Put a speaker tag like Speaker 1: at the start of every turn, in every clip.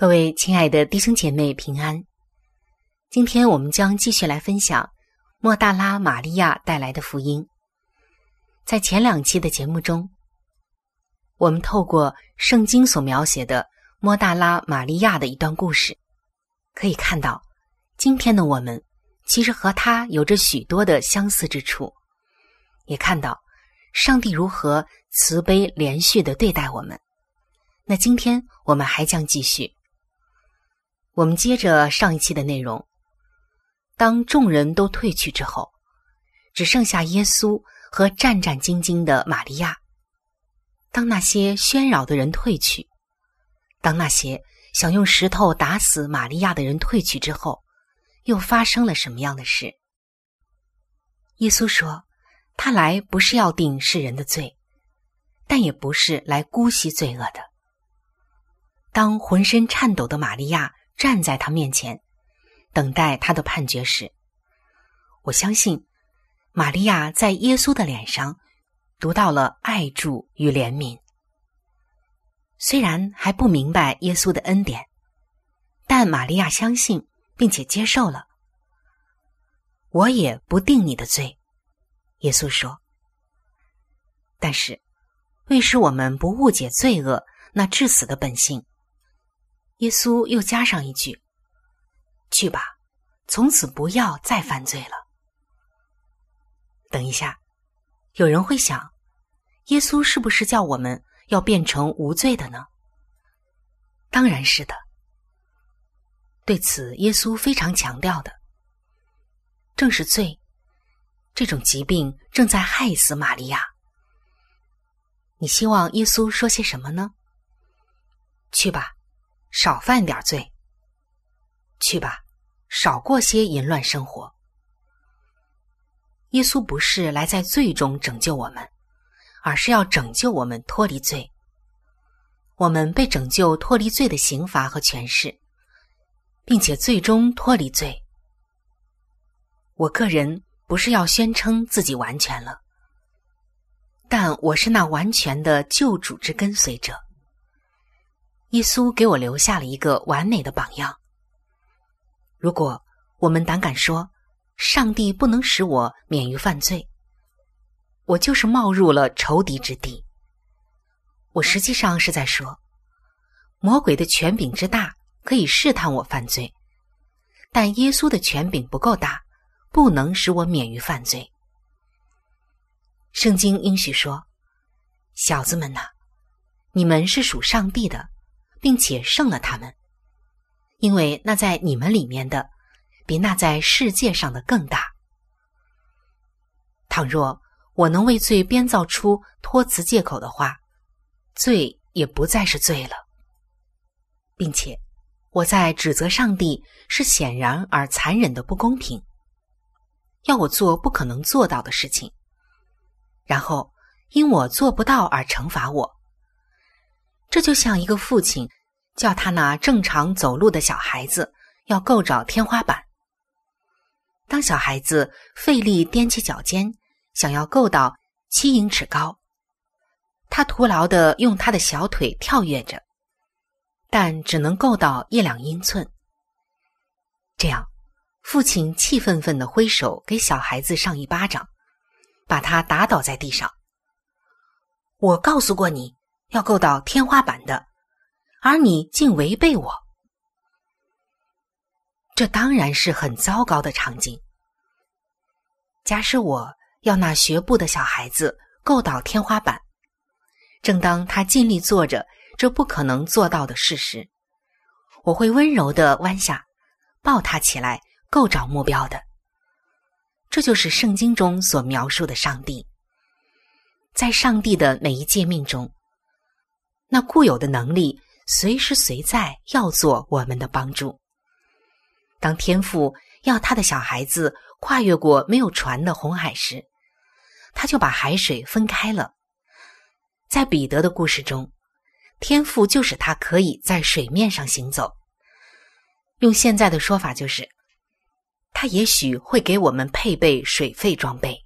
Speaker 1: 各位亲爱的弟兄姐妹平安，今天我们将继续来分享莫大拉玛利亚带来的福音。在前两期的节目中，我们透过圣经所描写的莫大拉玛利亚的一段故事，可以看到今天的我们其实和他有着许多的相似之处，也看到上帝如何慈悲连续的对待我们。那今天我们还将继续。我们接着上一期的内容，当众人都退去之后，只剩下耶稣和战战兢兢的玛利亚。当那些喧扰的人退去，当那些想用石头打死玛利亚的人退去之后，又发生了什么样的事？耶稣说：“他来不是要定世人的罪，但也不是来姑息罪恶的。”当浑身颤抖的玛利亚。站在他面前，等待他的判决时，我相信，玛利亚在耶稣的脸上读到了爱助与怜悯。虽然还不明白耶稣的恩典，但玛利亚相信并且接受了。我也不定你的罪，耶稣说。但是，为使我们不误解罪恶那致死的本性。耶稣又加上一句：“去吧，从此不要再犯罪了。”等一下，有人会想，耶稣是不是叫我们要变成无罪的呢？当然是的。对此，耶稣非常强调的，正是罪这种疾病正在害死玛利亚。你希望耶稣说些什么呢？去吧，少犯点罪。去吧，少过些淫乱生活。耶稣不是来在罪中拯救我们，而是要拯救我们脱离罪。我们被拯救脱离罪的刑罚和权势，并且最终脱离罪。我个人不是要宣称自己完全了。但我是那完全的救主之跟随者。耶稣给我留下了一个完美的榜样。如果我们胆敢说上帝不能使我免于犯罪，我就是冒入了仇敌之地。我实际上是在说，魔鬼的权柄之大可以试探我犯罪，但耶稣的权柄不够大，不能使我免于犯罪。圣经应许说：“小子们呐，你们是属上帝的，并且胜了他们，因为那在你们里面的，比那在世界上的更大。倘若我能为罪编造出托辞借口的话，罪也不再是罪了，并且我在指责上帝是显然而残忍的不公平，要我做不可能做到的事情。”然后因我做不到而惩罚我，这就像一个父亲叫他那正常走路的小孩子要够着天花板。当小孩子费力踮起脚尖，想要够到七英尺高，他徒劳的用他的小腿跳跃着，但只能够到一两英寸。这样，父亲气愤愤的挥手给小孩子上一巴掌。把他打倒在地上。我告诉过你要够到天花板的，而你竟违背我，这当然是很糟糕的场景。假使我要那学步的小孩子够到天花板，正当他尽力做着这不可能做到的事时，我会温柔的弯下，抱他起来，够着目标的。这就是圣经中所描述的上帝，在上帝的每一诫命中，那固有的能力随时随在要做我们的帮助。当天父要他的小孩子跨越过没有船的红海时，他就把海水分开了。在彼得的故事中，天父就使他可以在水面上行走。用现在的说法就是。他也许会给我们配备水费装备。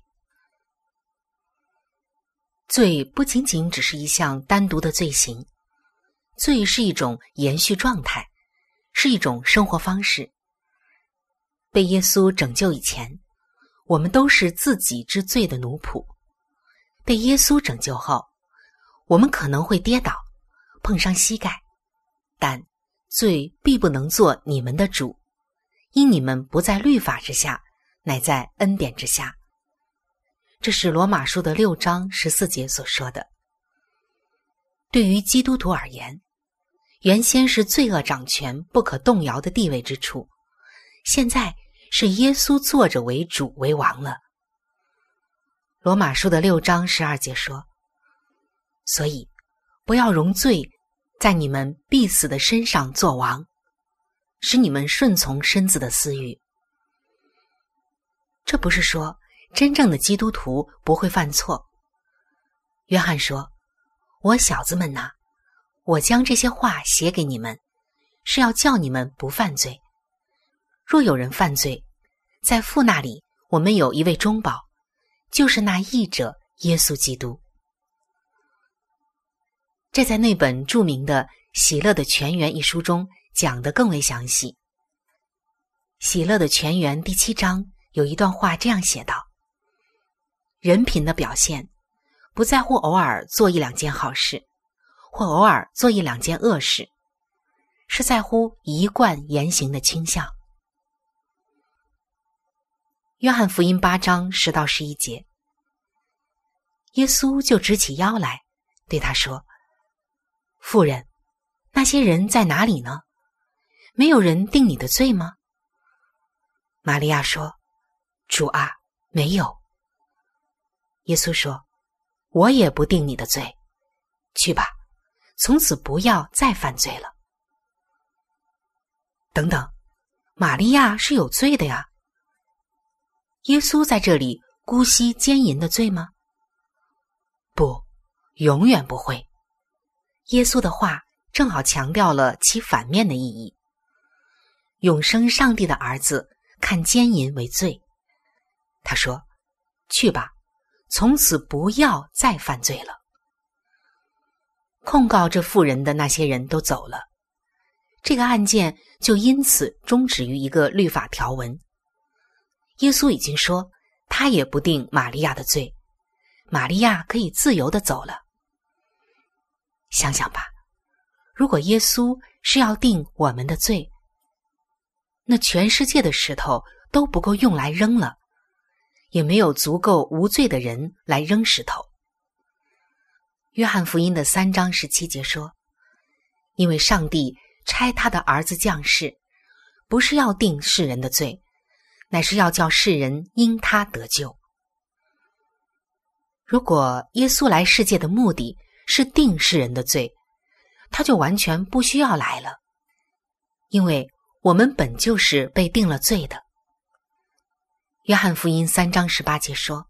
Speaker 1: 罪不仅仅只是一项单独的罪行，罪是一种延续状态，是一种生活方式。被耶稣拯救以前，我们都是自己之罪的奴仆；被耶稣拯救后，我们可能会跌倒，碰伤膝盖，但罪必不能做你们的主。因你们不在律法之下，乃在恩典之下。这是罗马书的六章十四节所说的。对于基督徒而言，原先是罪恶掌权、不可动摇的地位之处，现在是耶稣坐着为主为王了。罗马书的六章十二节说：“所以，不要容罪在你们必死的身上作王。”使你们顺从身子的私欲，这不是说真正的基督徒不会犯错。约翰说：“我小子们呐，我将这些话写给你们，是要叫你们不犯罪。若有人犯罪，在父那里，我们有一位中保，就是那义者耶稣基督。”这在那本著名的《喜乐的泉源》一书中。讲的更为详细，《喜乐的泉源》第七章有一段话这样写道：“人品的表现，不在乎偶尔做一两件好事，或偶尔做一两件恶事，是在乎一贯言行的倾向。”约翰福音八章十到十一节，耶稣就直起腰来，对他说：“妇人，那些人在哪里呢？”没有人定你的罪吗？”玛利亚说：“主啊，没有。”耶稣说：“我也不定你的罪，去吧，从此不要再犯罪了。”等等，玛利亚是有罪的呀。耶稣在这里姑息奸淫的罪吗？不，永远不会。耶稣的话正好强调了其反面的意义。永生上帝的儿子看奸淫为罪，他说：“去吧，从此不要再犯罪了。”控告这妇人的那些人都走了，这个案件就因此终止于一个律法条文。耶稣已经说，他也不定玛利亚的罪，玛利亚可以自由的走了。想想吧，如果耶稣是要定我们的罪，那全世界的石头都不够用来扔了，也没有足够无罪的人来扔石头。约翰福音的三章十七节说：“因为上帝差他的儿子降世，不是要定世人的罪。”乃是要叫世人因他得救。如果耶稣来世界的目的是定世人的罪，他就完全不需要来了，因为我们本就是被定了罪的。约翰福音三章十八节说：“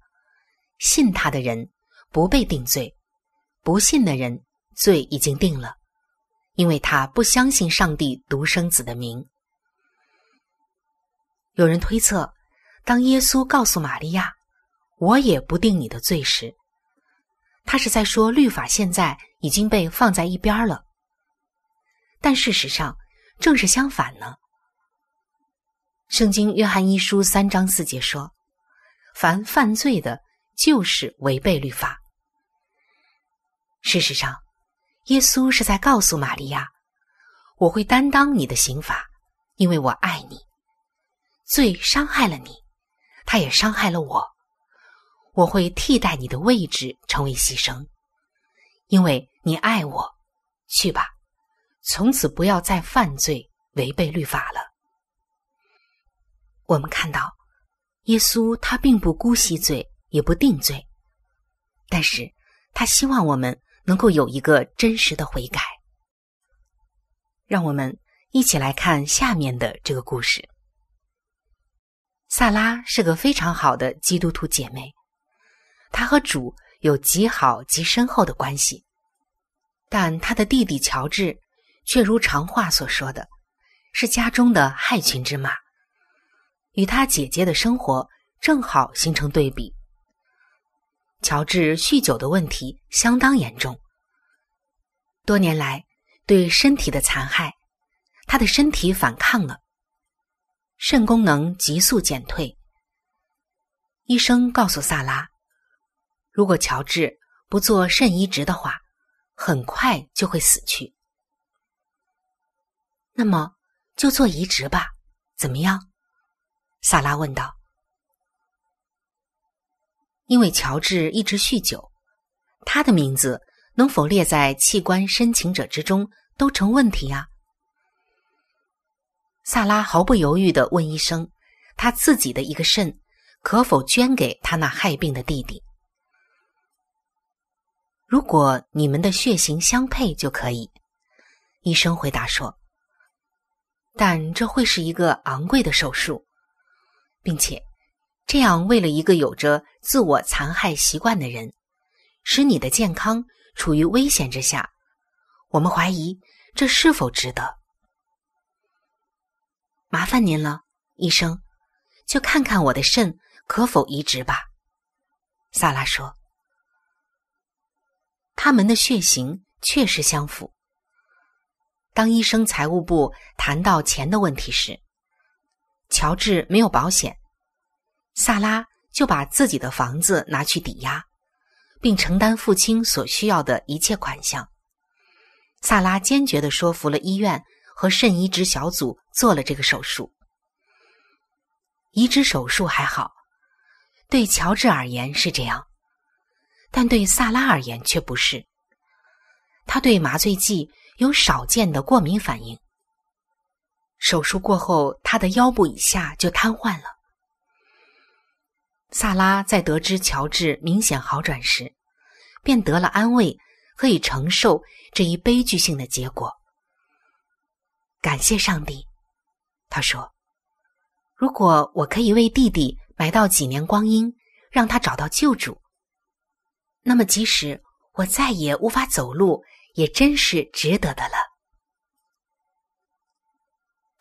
Speaker 1: 信他的人不被定罪，不信的人罪已经定了，因为他不相信上帝独生子的名。”有人推测，当耶稣告诉玛利亚“我也不定你的罪”时，他是在说律法现在已经被放在一边了。但事实上正是相反呢。圣经约翰一书三章四节说：“凡犯罪的，就是违背律法。”事实上，耶稣是在告诉玛利亚：“我会担当你的刑罚，因为我爱你。”罪伤害了你，他也伤害了我。我会替代你的位置成为牺牲，因为你爱我。去吧，从此不要再犯罪，违背律法了。我们看到，耶稣他并不姑息罪，也不定罪，但是他希望我们能够有一个真实的悔改。让我们一起来看下面的这个故事。萨拉是个非常好的基督徒姐妹，她和主有极好极深厚的关系。但她的弟弟乔治却如常话所说的，是家中的害群之马，与他姐姐的生活正好形成对比。乔治酗酒的问题相当严重，多年来对身体的残害，他的身体反抗了。肾功能急速减退。医生告诉萨拉，如果乔治不做肾移植的话，很快就会死去。那么就做移植吧，怎么样？萨拉问道。因为乔治一直酗酒，他的名字能否列在器官申请者之中都成问题呀。萨拉毫不犹豫的问医生：“他自己的一个肾可否捐给他那害病的弟弟？如果你们的血型相配就可以。”医生回答说：“但这会是一个昂贵的手术，并且这样为了一个有着自我残害习惯的人，使你的健康处于危险之下，我们怀疑这是否值得。”麻烦您了，医生，就看看我的肾可否移植吧。萨拉说：“他们的血型确实相符。”当医生财务部谈到钱的问题时，乔治没有保险，萨拉就把自己的房子拿去抵押，并承担父亲所需要的一切款项。萨拉坚决的说服了医院。和肾移植小组做了这个手术。移植手术还好，对乔治而言是这样，但对萨拉而言却不是。他对麻醉剂有少见的过敏反应。手术过后，他的腰部以下就瘫痪了。萨拉在得知乔治明显好转时，便得了安慰，可以承受这一悲剧性的结果。感谢上帝，他说：“如果我可以为弟弟买到几年光阴，让他找到救主，那么即使我再也无法走路，也真是值得的了。”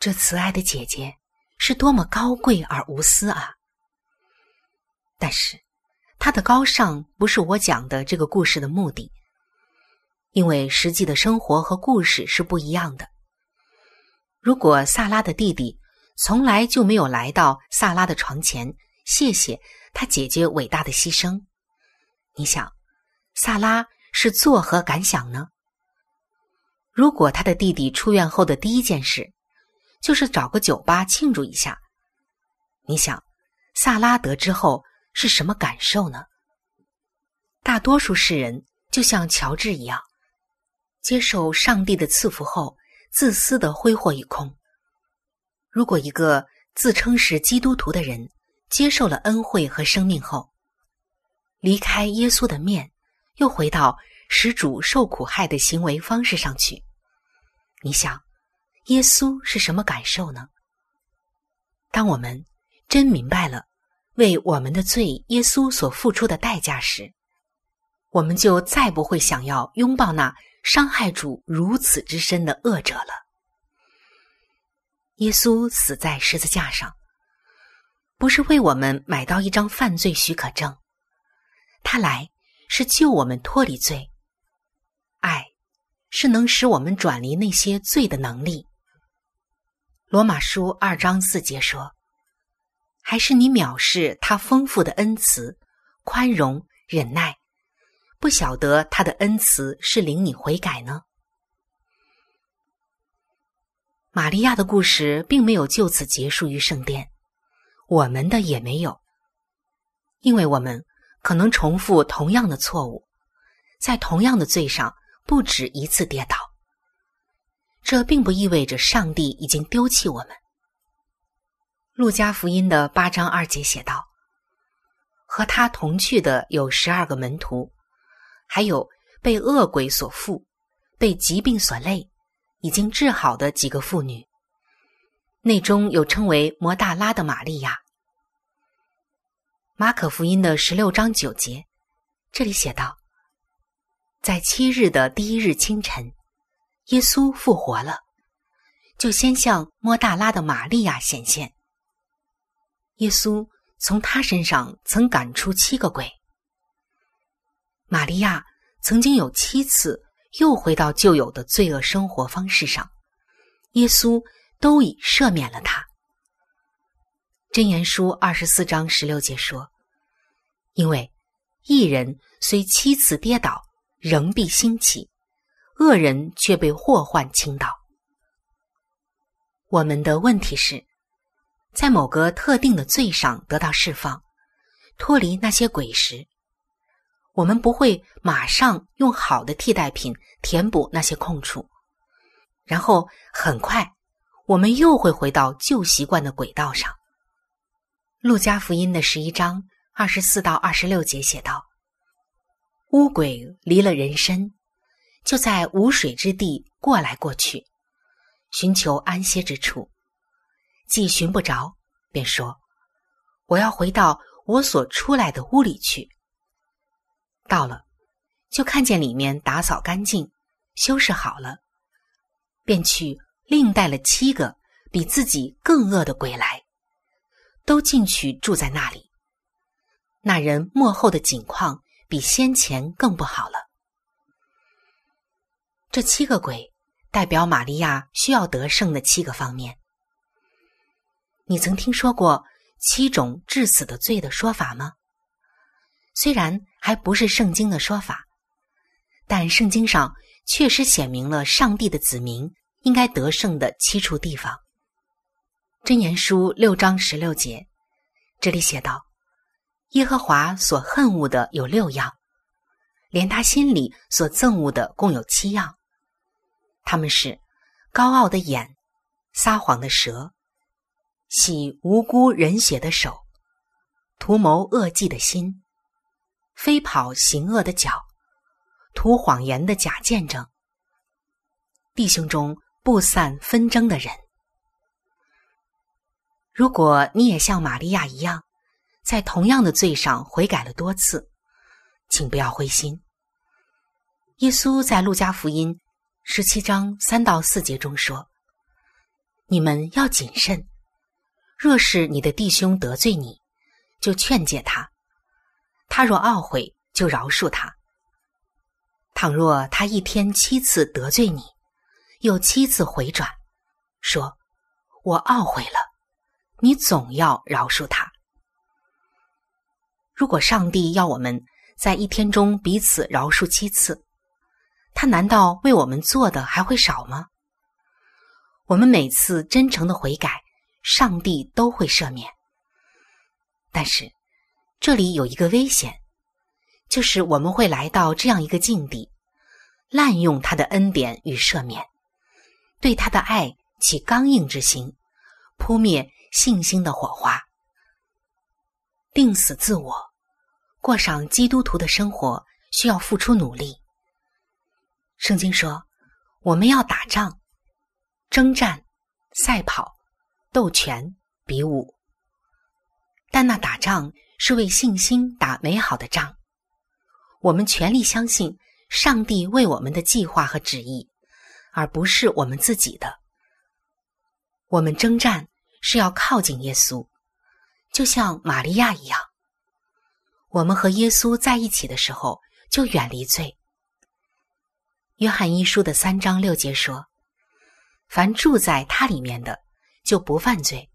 Speaker 1: 这慈爱的姐姐是多么高贵而无私啊！但是，她的高尚不是我讲的这个故事的目的，因为实际的生活和故事是不一样的。如果萨拉的弟弟从来就没有来到萨拉的床前，谢谢他姐姐伟大的牺牲，你想，萨拉是作何感想呢？如果他的弟弟出院后的第一件事就是找个酒吧庆祝一下，你想，萨拉得知后。是什么感受呢？大多数世人就像乔治一样，接受上帝的赐福后，自私的挥霍一空。如果一个自称是基督徒的人接受了恩惠和生命后，离开耶稣的面，又回到使主受苦害的行为方式上去，你想，耶稣是什么感受呢？当我们真明白了。为我们的罪，耶稣所付出的代价时，我们就再不会想要拥抱那伤害主如此之深的恶者了。耶稣死在十字架上，不是为我们买到一张犯罪许可证，他来是救我们脱离罪。爱是能使我们转离那些罪的能力。罗马书二章四节说。还是你藐视他丰富的恩慈、宽容、忍耐，不晓得他的恩慈是领你悔改呢？玛利亚的故事并没有就此结束于圣殿，我们的也没有，因为我们可能重复同样的错误，在同样的罪上不止一次跌倒。这并不意味着上帝已经丢弃我们。路加福音的八章二节写道：“和他同去的有十二个门徒，还有被恶鬼所附、被疾病所累、已经治好的几个妇女。内中有称为摩大拉的玛利亚。”马可福音的十六章九节，这里写道：“在七日的第一日清晨，耶稣复活了，就先向摩大拉的玛利亚显现。”耶稣从他身上曾赶出七个鬼。玛利亚曾经有七次又回到旧有的罪恶生活方式上，耶稣都已赦免了他。箴言书二十四章十六节说：“因为一人虽七次跌倒，仍必兴起；恶人却被祸患倾倒。”我们的问题是。在某个特定的罪上得到释放，脱离那些鬼时，我们不会马上用好的替代品填补那些空处，然后很快我们又会回到旧习惯的轨道上。路加福音的十一章二十四到二十六节写道：“乌鬼离了人身，就在无水之地过来过去，寻求安歇之处。”既寻不着，便说：“我要回到我所出来的屋里去。”到了，就看见里面打扫干净，修饰好了，便去另带了七个比自己更恶的鬼来，都进去住在那里。那人幕后的景况比先前更不好了。这七个鬼代表玛利亚需要得胜的七个方面。你曾听说过七种致死的罪的说法吗？虽然还不是圣经的说法，但圣经上确实写明了上帝的子民应该得胜的七处地方。箴言书六章十六节，这里写道：“耶和华所恨恶的有六样，连他心里所憎恶的共有七样。他们是高傲的眼、撒谎的舌，洗无辜人血的手，图谋恶计的心，飞跑行恶的脚，图谎言的假见证，弟兄中不散纷争的人。如果你也像玛利亚一样，在同样的罪上悔改了多次，请不要灰心。耶稣在路加福音十七章三到四节中说：“你们要谨慎，若是你的弟兄得罪你，就劝诫他；他若懊悔，就饶恕他。倘若他一天七次得罪你，又七次回转，说我懊悔了，你总要饶恕他。如果上帝要我们在一天中彼此饶恕七次，他难道为我们做的还会少吗？我们每次真诚的悔改，上帝都会赦免。但是，这里有一个危险，就是我们会来到这样一个境地，滥用他的恩典与赦免，对他的爱起刚硬之心，扑灭信心的火花，定死自我，过上基督徒的生活，需要付出努力。圣经说：“我们要打仗、征战、赛跑、斗拳、比武。但那打仗是为信心打美好的仗。我们全力相信上帝为我们的计划和旨意，而不是我们自己的。我们征战是要靠近耶稣，就像玛利亚一样。我们和耶稣在一起的时候，就远离罪。”约翰一书的三章六节说：“凡住在他里面的，就不犯罪；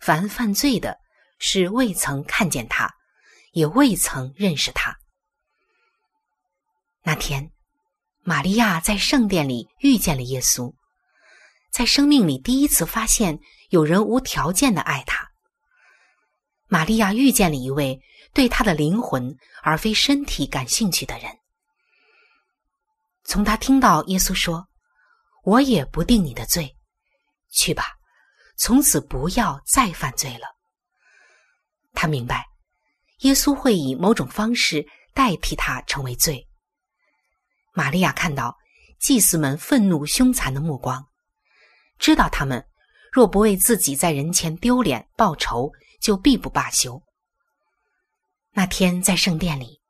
Speaker 1: 凡犯罪的，是未曾看见他，也未曾认识他。”那天，玛利亚在圣殿里遇见了耶稣，在生命里第一次发现有人无条件的爱他。玛利亚遇见了一位对他的灵魂而非身体感兴趣的人。从他听到耶稣说：“我也不定你的罪，去吧，从此不要再犯罪了。”他明白，耶稣会以某种方式代替他成为罪。玛利亚看到祭司们愤怒凶残的目光，知道他们若不为自己在人前丢脸报仇，就必不罢休。那天在圣殿里。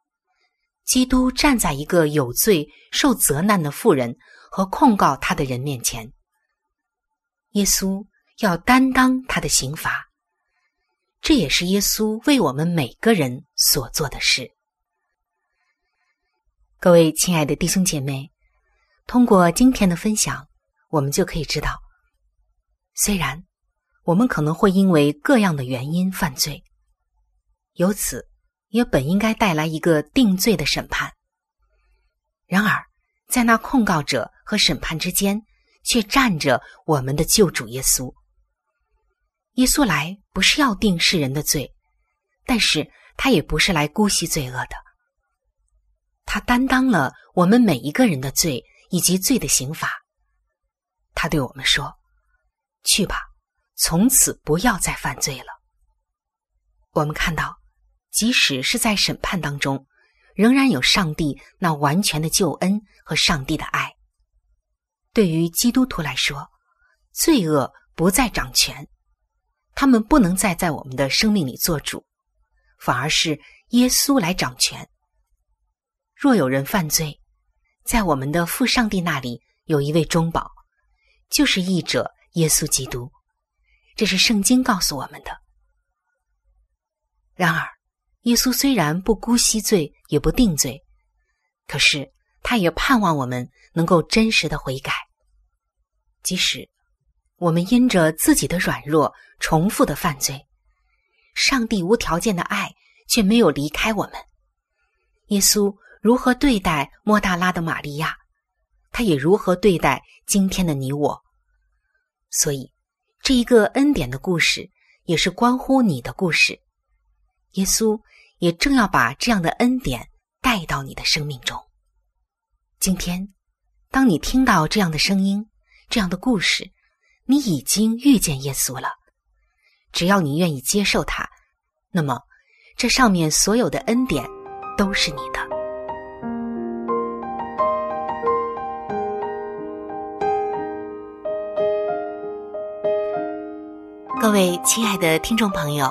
Speaker 1: 基督站在一个有罪、受责难的妇人和控告他的人面前。耶稣要担当他的刑罚，这也是耶稣为我们每个人所做的事。各位亲爱的弟兄姐妹，通过今天的分享，我们就可以知道，虽然我们可能会因为各样的原因犯罪，由此。也本应该带来一个定罪的审判，然而在那控告者和审判之间，却站着我们的救主耶稣。耶稣来不是要定世人的罪，但是他也不是来姑息罪恶的。他担当了我们每一个人的罪以及罪的刑罚。他对我们说：“去吧，从此不要再犯罪了。”我们看到。即使是在审判当中，仍然有上帝那完全的救恩和上帝的爱。对于基督徒来说，罪恶不再掌权，他们不能再在我们的生命里做主，反而是耶稣来掌权。若有人犯罪，在我们的父上帝那里有一位中保，就是义者耶稣基督。这是圣经告诉我们的。然而。耶稣虽然不姑息罪，也不定罪，可是他也盼望我们能够真实的悔改。即使我们因着自己的软弱重复的犯罪，上帝无条件的爱却没有离开我们。耶稣如何对待莫大拉的玛利亚，他也如何对待今天的你我。所以，这一个恩典的故事也是关乎你的故事。耶稣。也正要把这样的恩典带到你的生命中。今天，当你听到这样的声音、这样的故事，你已经遇见耶稣了。只要你愿意接受他，那么这上面所有的恩典都是你的。各位亲爱的听众朋友，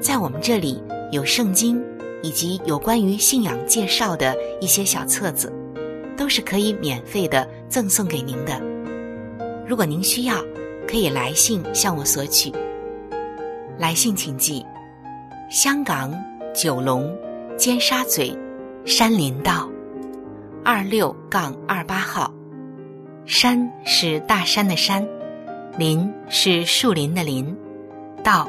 Speaker 1: 在我们这里有圣经，以及有关于信仰介绍的一些小册子。都是可以免费的赠送给您的。如果您需要，可以来信向我索取。来信请寄：香港九龙尖沙咀山林道二六杠二八号。山是大山的山，林是树林的林，道